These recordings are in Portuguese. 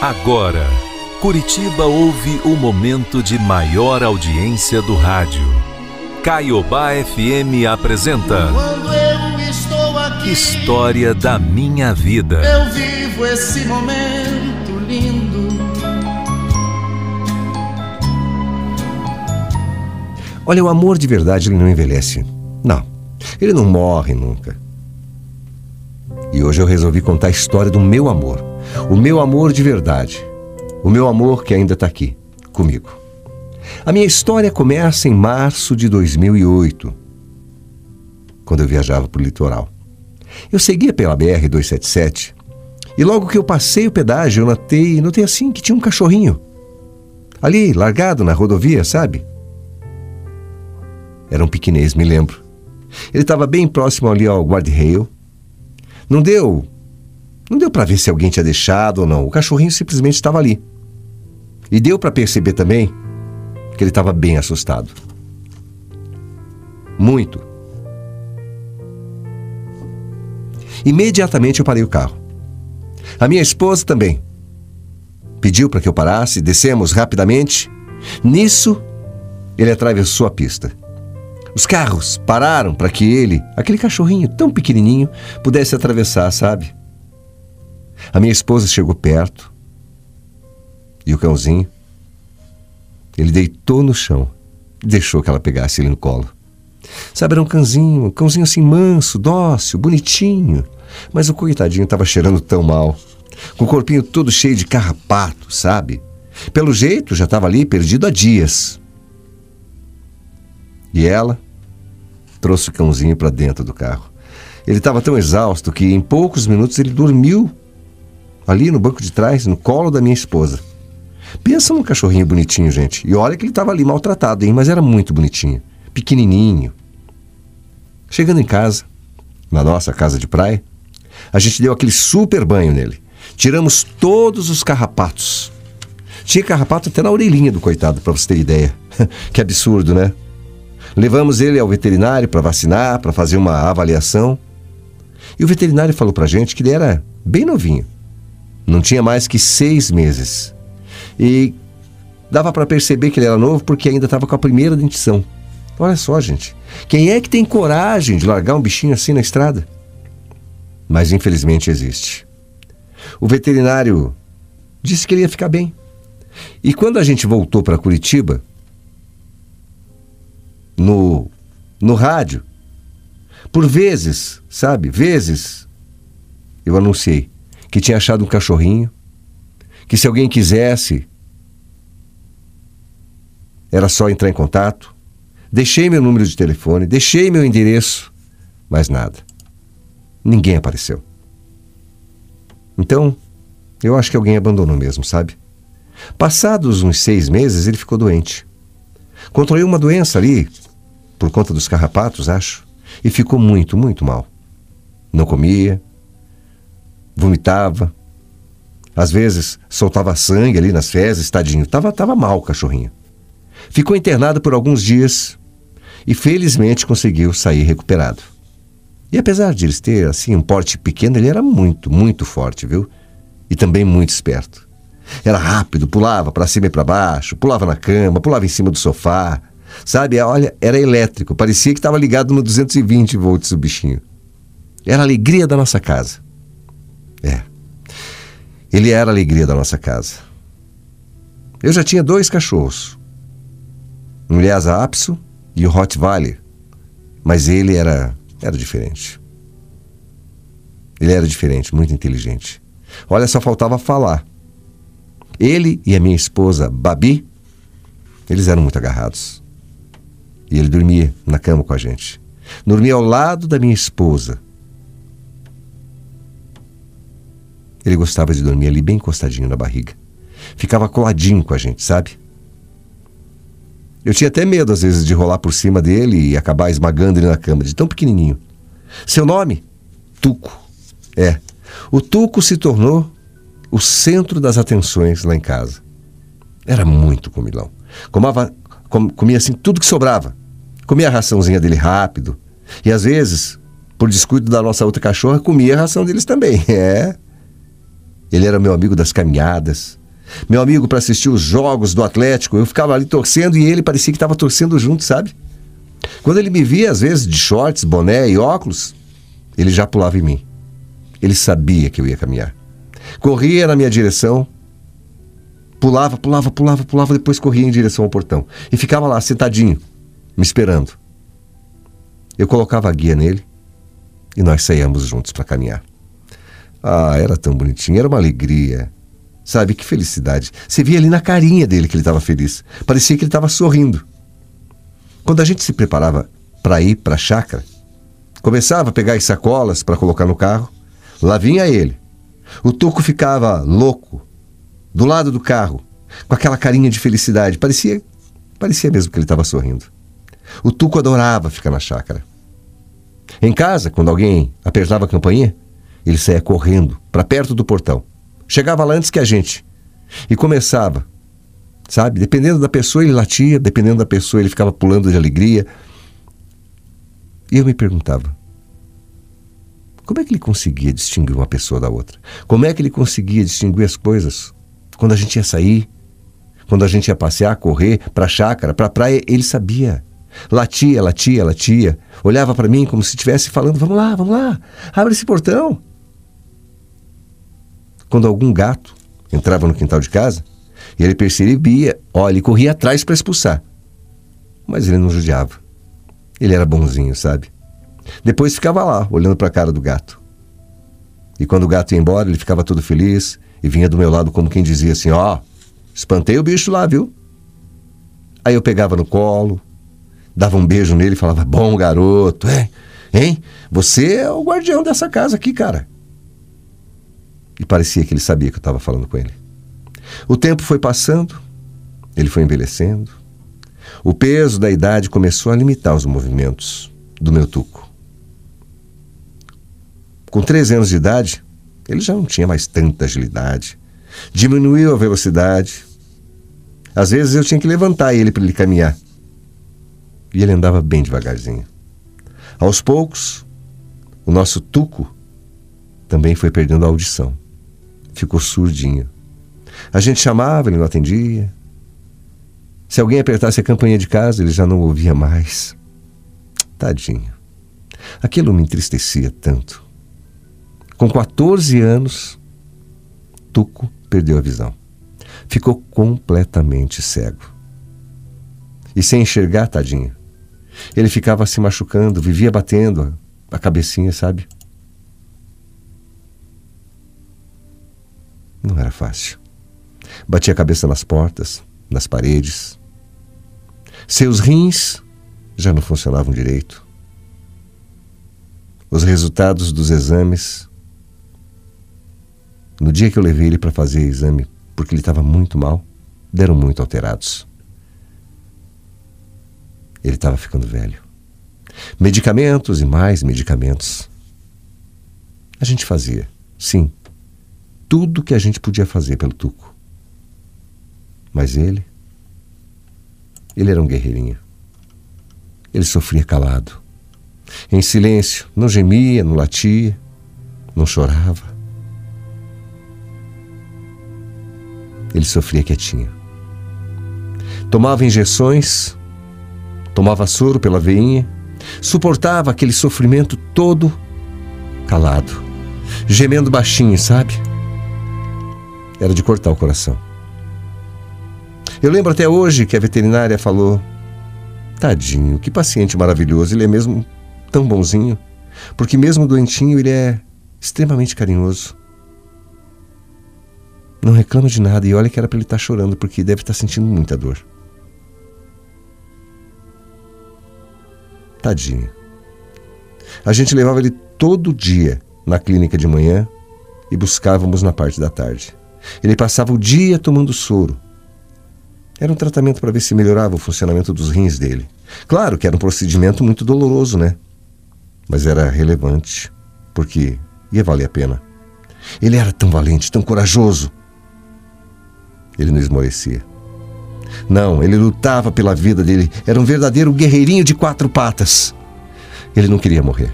Agora, Curitiba ouve o momento de maior audiência do rádio. Caiobá FM apresenta. Quando eu estou aqui, História da minha vida. eu vivo esse momento lindo. Olha, o amor de verdade ele não envelhece. Não. Ele não morre nunca. E hoje eu resolvi contar a história do meu amor. O meu amor de verdade. O meu amor que ainda está aqui, comigo. A minha história começa em março de 2008, quando eu viajava para o litoral. Eu seguia pela BR-277 e logo que eu passei o pedágio, eu notei, notei assim que tinha um cachorrinho. Ali, largado na rodovia, sabe? Era um piquinês, me lembro. Ele estava bem próximo ali ao guarda-rail. Não deu. Não deu para ver se alguém tinha deixado ou não. O cachorrinho simplesmente estava ali. E deu para perceber também que ele estava bem assustado. Muito. Imediatamente eu parei o carro. A minha esposa também. Pediu para que eu parasse, descemos rapidamente. Nisso, ele atravessou a pista. Os carros pararam para que ele, aquele cachorrinho tão pequenininho, pudesse atravessar, sabe? A minha esposa chegou perto e o cãozinho, ele deitou no chão e deixou que ela pegasse ele no colo. Sabe, era um cãozinho, um cãozinho assim manso, dócil, bonitinho. Mas o coitadinho estava cheirando tão mal, com o corpinho todo cheio de carrapato, sabe? Pelo jeito já estava ali perdido há dias. E ela trouxe o cãozinho para dentro do carro. Ele estava tão exausto que em poucos minutos ele dormiu ali no banco de trás, no colo da minha esposa. Pensa num cachorrinho bonitinho, gente. E olha que ele estava ali maltratado, hein? Mas era muito bonitinho, pequenininho. Chegando em casa, na nossa casa de praia, a gente deu aquele super banho nele. Tiramos todos os carrapatos. Tinha carrapato até na orelhinha do coitado, para você ter ideia. que absurdo, né? Levamos ele ao veterinário para vacinar, para fazer uma avaliação. E o veterinário falou para gente que ele era bem novinho. Não tinha mais que seis meses. E dava para perceber que ele era novo porque ainda estava com a primeira dentição. Olha só, gente. Quem é que tem coragem de largar um bichinho assim na estrada? Mas infelizmente existe. O veterinário disse que ele ia ficar bem. E quando a gente voltou para Curitiba, no, no rádio, por vezes, sabe, vezes, eu anunciei que tinha achado um cachorrinho, que se alguém quisesse, era só entrar em contato. Deixei meu número de telefone, deixei meu endereço, mas nada. Ninguém apareceu. Então, eu acho que alguém abandonou mesmo, sabe? Passados uns seis meses, ele ficou doente. Contraiu uma doença ali, por conta dos carrapatos, acho, e ficou muito, muito mal. Não comia, vomitava, às vezes soltava sangue ali nas fezes, tadinho. Tava, tava mal o cachorrinho. Ficou internado por alguns dias e felizmente conseguiu sair recuperado. E apesar de eles ter assim um porte pequeno, ele era muito, muito forte, viu? E também muito esperto. Era rápido, pulava para cima e para baixo, pulava na cama, pulava em cima do sofá. Sabe, olha, era elétrico, parecia que estava ligado no 220 volts o bichinho. Era a alegria da nossa casa. Ele era a alegria da nossa casa. Eu já tinha dois cachorros. Um Lhasa Apso e o Rottweiler. Mas ele era, era diferente. Ele era diferente, muito inteligente. Olha, só faltava falar. Ele e a minha esposa, Babi, eles eram muito agarrados. E ele dormia na cama com a gente. Dormia ao lado da minha esposa. Ele gostava de dormir ali bem encostadinho na barriga. Ficava coladinho com a gente, sabe? Eu tinha até medo, às vezes, de rolar por cima dele e acabar esmagando ele na cama, de tão pequenininho. Seu nome? Tuco. É. O Tuco se tornou o centro das atenções lá em casa. Era muito comilão. Comava, com, comia assim tudo que sobrava. Comia a raçãozinha dele rápido. E às vezes, por descuido da nossa outra cachorra, comia a ração deles também. É. Ele era meu amigo das caminhadas, meu amigo para assistir os jogos do Atlético. Eu ficava ali torcendo e ele parecia que estava torcendo junto, sabe? Quando ele me via, às vezes, de shorts, boné e óculos, ele já pulava em mim. Ele sabia que eu ia caminhar. Corria na minha direção, pulava, pulava, pulava, pulava, depois corria em direção ao portão. E ficava lá, sentadinho, me esperando. Eu colocava a guia nele e nós saíamos juntos para caminhar. Ah, era tão bonitinho, era uma alegria. Sabe, que felicidade. Você via ali na carinha dele que ele estava feliz. Parecia que ele estava sorrindo. Quando a gente se preparava para ir para a chácara, começava a pegar as sacolas para colocar no carro, lá vinha ele. O Tuco ficava louco, do lado do carro, com aquela carinha de felicidade. Parecia, parecia mesmo que ele estava sorrindo. O Tuco adorava ficar na chácara. Em casa, quando alguém apertava a campainha, ele saía correndo para perto do portão. Chegava lá antes que a gente. E começava. Sabe? Dependendo da pessoa, ele latia, dependendo da pessoa, ele ficava pulando de alegria. E eu me perguntava: como é que ele conseguia distinguir uma pessoa da outra? Como é que ele conseguia distinguir as coisas? Quando a gente ia sair, quando a gente ia passear, correr para a chácara, para a praia, ele sabia. Latia, latia, latia. Olhava para mim como se estivesse falando: Vamos lá, vamos lá, abre esse portão quando algum gato entrava no quintal de casa e ele percebia, olha, ele corria atrás para expulsar. Mas ele não judiava. Ele era bonzinho, sabe? Depois ficava lá, olhando para a cara do gato. E quando o gato ia embora, ele ficava todo feliz e vinha do meu lado como quem dizia assim: Ó, oh, espantei o bicho lá, viu? Aí eu pegava no colo, dava um beijo nele e falava: Bom garoto, hein? Hein? Você é o guardião dessa casa aqui, cara. E parecia que ele sabia que eu estava falando com ele. O tempo foi passando, ele foi envelhecendo. O peso da idade começou a limitar os movimentos do meu tuco. Com 13 anos de idade, ele já não tinha mais tanta agilidade. Diminuiu a velocidade. Às vezes eu tinha que levantar ele para ele caminhar. E ele andava bem devagarzinho. Aos poucos, o nosso tuco também foi perdendo a audição ficou surdinho. A gente chamava, ele não atendia. Se alguém apertasse a campainha de casa, ele já não ouvia mais. Tadinho. Aquilo me entristecia tanto. Com 14 anos, Tuco perdeu a visão. Ficou completamente cego. E sem enxergar, tadinho. Ele ficava se machucando, vivia batendo a cabecinha, sabe? Não era fácil. Batia a cabeça nas portas, nas paredes. Seus rins já não funcionavam direito. Os resultados dos exames. No dia que eu levei ele para fazer exame, porque ele estava muito mal, deram muito alterados. Ele estava ficando velho. Medicamentos e mais medicamentos. A gente fazia, sim, tudo que a gente podia fazer pelo Tuco. Mas ele, ele era um guerreirinho. Ele sofria calado, em silêncio, não gemia, não latia, não chorava. Ele sofria quietinho. Tomava injeções, tomava soro pela veinha, suportava aquele sofrimento todo calado, gemendo baixinho, sabe? Era de cortar o coração. Eu lembro até hoje que a veterinária falou: Tadinho, que paciente maravilhoso, ele é mesmo tão bonzinho. Porque, mesmo doentinho, ele é extremamente carinhoso. Não reclama de nada e olha que era para ele estar tá chorando, porque deve estar tá sentindo muita dor. Tadinho. A gente levava ele todo dia na clínica de manhã e buscávamos na parte da tarde. Ele passava o dia tomando soro. Era um tratamento para ver se melhorava o funcionamento dos rins dele. Claro que era um procedimento muito doloroso, né? Mas era relevante, porque ia valer a pena. Ele era tão valente, tão corajoso. Ele não esmorecia. Não, ele lutava pela vida dele. Era um verdadeiro guerreirinho de quatro patas. Ele não queria morrer.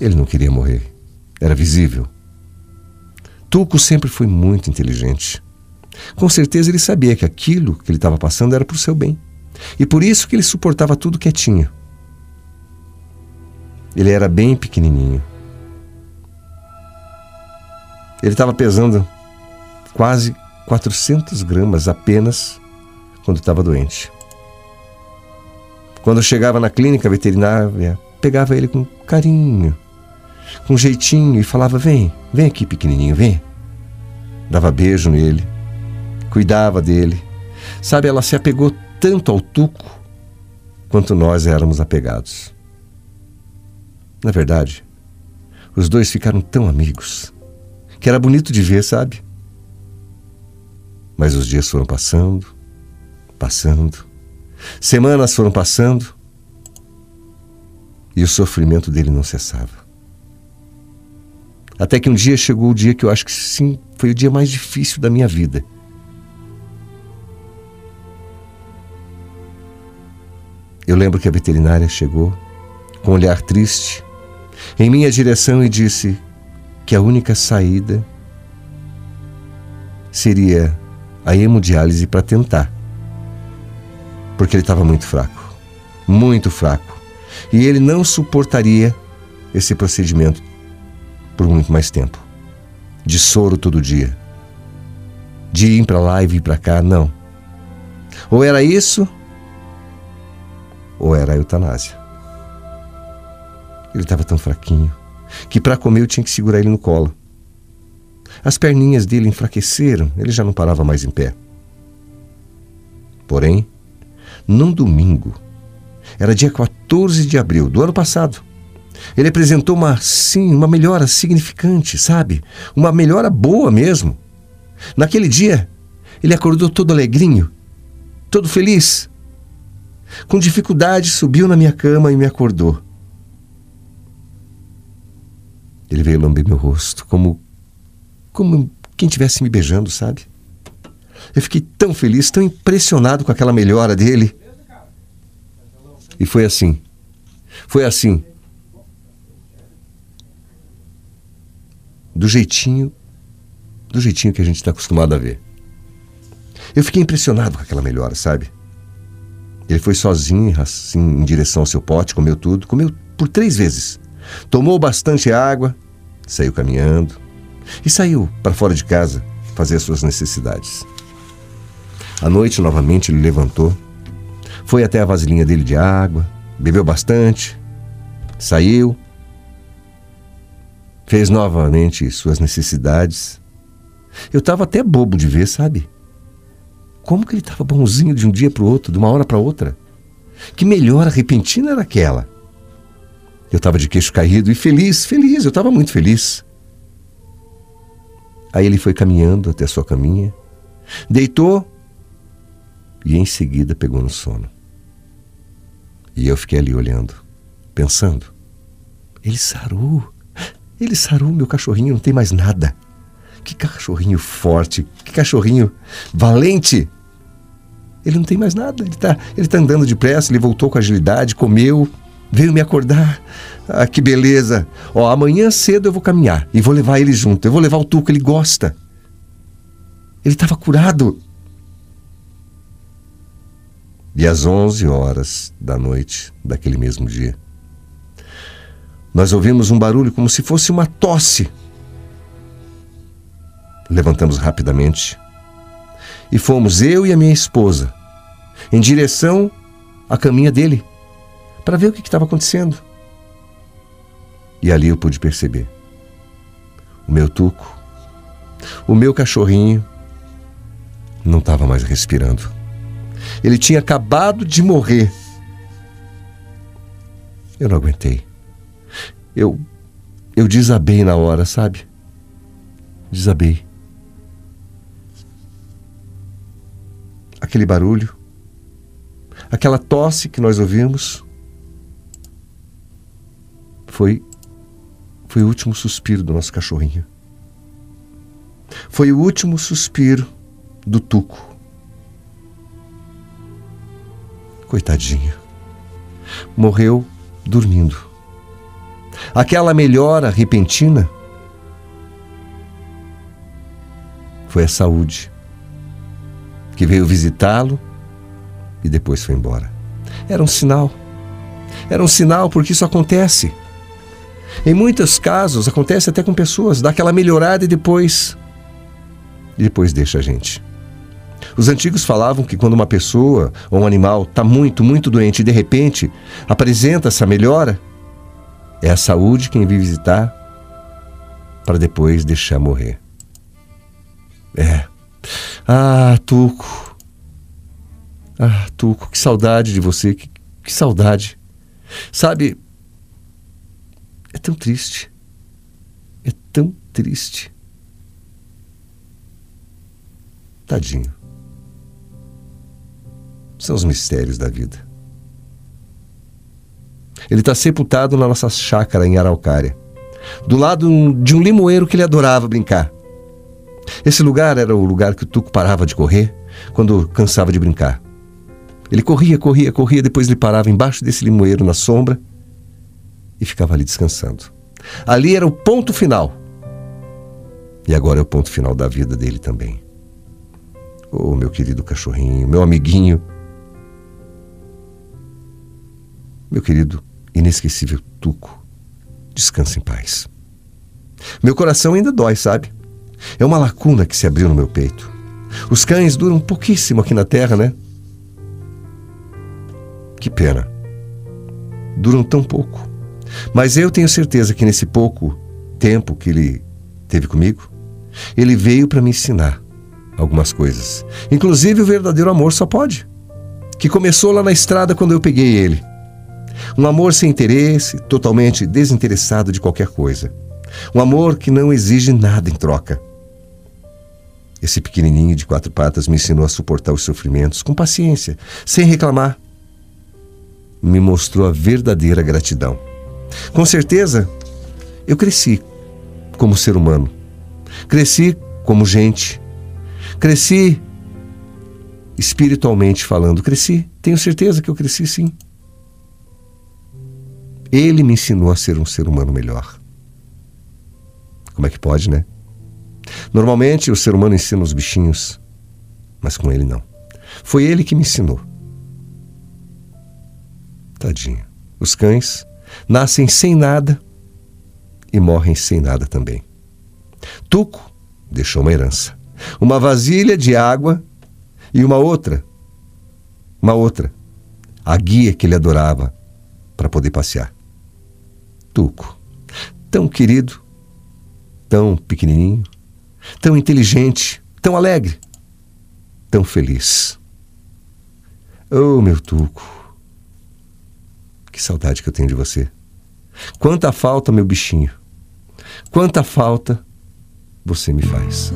Ele não queria morrer. Era visível. Tuco sempre foi muito inteligente. Com certeza ele sabia que aquilo que ele estava passando era para o seu bem. E por isso que ele suportava tudo quietinho. Ele era bem pequenininho. Ele estava pesando quase 400 gramas apenas quando estava doente. Quando chegava na clínica veterinária, pegava ele com carinho, com jeitinho e falava: Vem, vem aqui, pequenininho, vem. Dava beijo nele, cuidava dele. Sabe, ela se apegou tanto ao Tuco quanto nós éramos apegados. Na verdade, os dois ficaram tão amigos que era bonito de ver, sabe? Mas os dias foram passando, passando, semanas foram passando e o sofrimento dele não cessava. Até que um dia chegou o dia que eu acho que sim, foi o dia mais difícil da minha vida. Eu lembro que a veterinária chegou com um olhar triste em minha direção e disse que a única saída seria a hemodiálise para tentar. Porque ele estava muito fraco, muito fraco. E ele não suportaria esse procedimento por muito mais tempo. De soro todo dia. De ir para lá e vir para cá, não. Ou era isso, ou era a eutanásia. Ele estava tão fraquinho que para comer eu tinha que segurar ele no colo. As perninhas dele enfraqueceram, ele já não parava mais em pé. Porém, num domingo, era dia 14 de abril do ano passado, ele apresentou uma, sim, uma melhora significante, sabe? Uma melhora boa mesmo. Naquele dia, ele acordou todo alegrinho, todo feliz. Com dificuldade, subiu na minha cama e me acordou. Ele veio lamber meu rosto, como, como quem estivesse me beijando, sabe? Eu fiquei tão feliz, tão impressionado com aquela melhora dele. E foi assim. Foi assim. Do jeitinho, do jeitinho que a gente está acostumado a ver. Eu fiquei impressionado com aquela melhora, sabe? Ele foi sozinho, assim, em direção ao seu pote, comeu tudo, comeu por três vezes. Tomou bastante água, saiu caminhando e saiu para fora de casa fazer as suas necessidades. À noite, novamente, ele levantou, foi até a vasilhinha dele de água, bebeu bastante, saiu, fez novamente suas necessidades. Eu estava até bobo de ver, sabe? Como que ele estava bonzinho de um dia para o outro, de uma hora para outra? Que melhora repentina era aquela? Eu estava de queixo caído e feliz, feliz, eu estava muito feliz. Aí ele foi caminhando até a sua caminha, deitou e em seguida pegou no sono. E eu fiquei ali olhando, pensando: ele sarou, ele sarou, meu cachorrinho não tem mais nada. Que cachorrinho forte, que cachorrinho valente. Ele não tem mais nada, ele está ele tá andando depressa, ele voltou com agilidade, comeu, Veio me acordar. Ah, que beleza. Ó, amanhã cedo eu vou caminhar e vou levar ele junto. Eu vou levar o Tuco, ele gosta. Ele estava curado. E às 11 horas da noite daquele mesmo dia, nós ouvimos um barulho como se fosse uma tosse. Levantamos rapidamente e fomos eu e a minha esposa em direção à caminha dele para ver o que estava acontecendo. E ali eu pude perceber. O meu tuco, o meu cachorrinho, não estava mais respirando. Ele tinha acabado de morrer. Eu não aguentei. Eu eu desabei na hora, sabe? Desabei. Aquele barulho, aquela tosse que nós ouvimos, foi foi o último suspiro do nosso cachorrinho. Foi o último suspiro do Tuco. Coitadinho. Morreu dormindo. Aquela melhora repentina foi a saúde, que veio visitá-lo e depois foi embora. Era um sinal. Era um sinal porque isso acontece. Em muitos casos acontece até com pessoas, dá aquela melhorada e depois e depois deixa a gente. Os antigos falavam que quando uma pessoa ou um animal está muito, muito doente e de repente apresenta essa melhora, é a saúde quem vem visitar para depois deixar morrer. É. Ah, Tuco. Ah, Tuco, que saudade de você, que, que saudade. Sabe, é tão triste. É tão triste. Tadinho. São os mistérios da vida. Ele está sepultado na nossa chácara em Araucária, do lado de um limoeiro que ele adorava brincar. Esse lugar era o lugar que o Tuco parava de correr quando cansava de brincar. Ele corria, corria, corria, depois ele parava embaixo desse limoeiro na sombra e ficava ali descansando. Ali era o ponto final. E agora é o ponto final da vida dele também. Oh, meu querido cachorrinho, meu amiguinho. Meu querido, inesquecível Tuco, descansa em paz. Meu coração ainda dói, sabe? É uma lacuna que se abriu no meu peito. Os cães duram pouquíssimo aqui na terra, né? Que pena. Duram tão pouco. Mas eu tenho certeza que nesse pouco tempo que ele teve comigo, ele veio para me ensinar algumas coisas. Inclusive o verdadeiro amor só pode. Que começou lá na estrada quando eu peguei ele. Um amor sem interesse, totalmente desinteressado de qualquer coisa. Um amor que não exige nada em troca. Esse pequenininho de quatro patas me ensinou a suportar os sofrimentos com paciência, sem reclamar. Me mostrou a verdadeira gratidão. Com certeza, eu cresci como ser humano. Cresci como gente. Cresci espiritualmente falando. Cresci, tenho certeza que eu cresci sim. Ele me ensinou a ser um ser humano melhor. Como é que pode, né? Normalmente o ser humano ensina os bichinhos, mas com ele não. Foi ele que me ensinou. Tadinho. Os cães nascem sem nada e morrem sem nada também. Tuco deixou uma herança, uma vasilha de água e uma outra, uma outra, a guia que ele adorava para poder passear. Tuco, tão querido, tão pequenininho, tão inteligente, tão alegre, tão feliz. Oh, meu Tuco, que saudade que eu tenho de você. Quanta falta, meu bichinho. Quanta falta você me faz.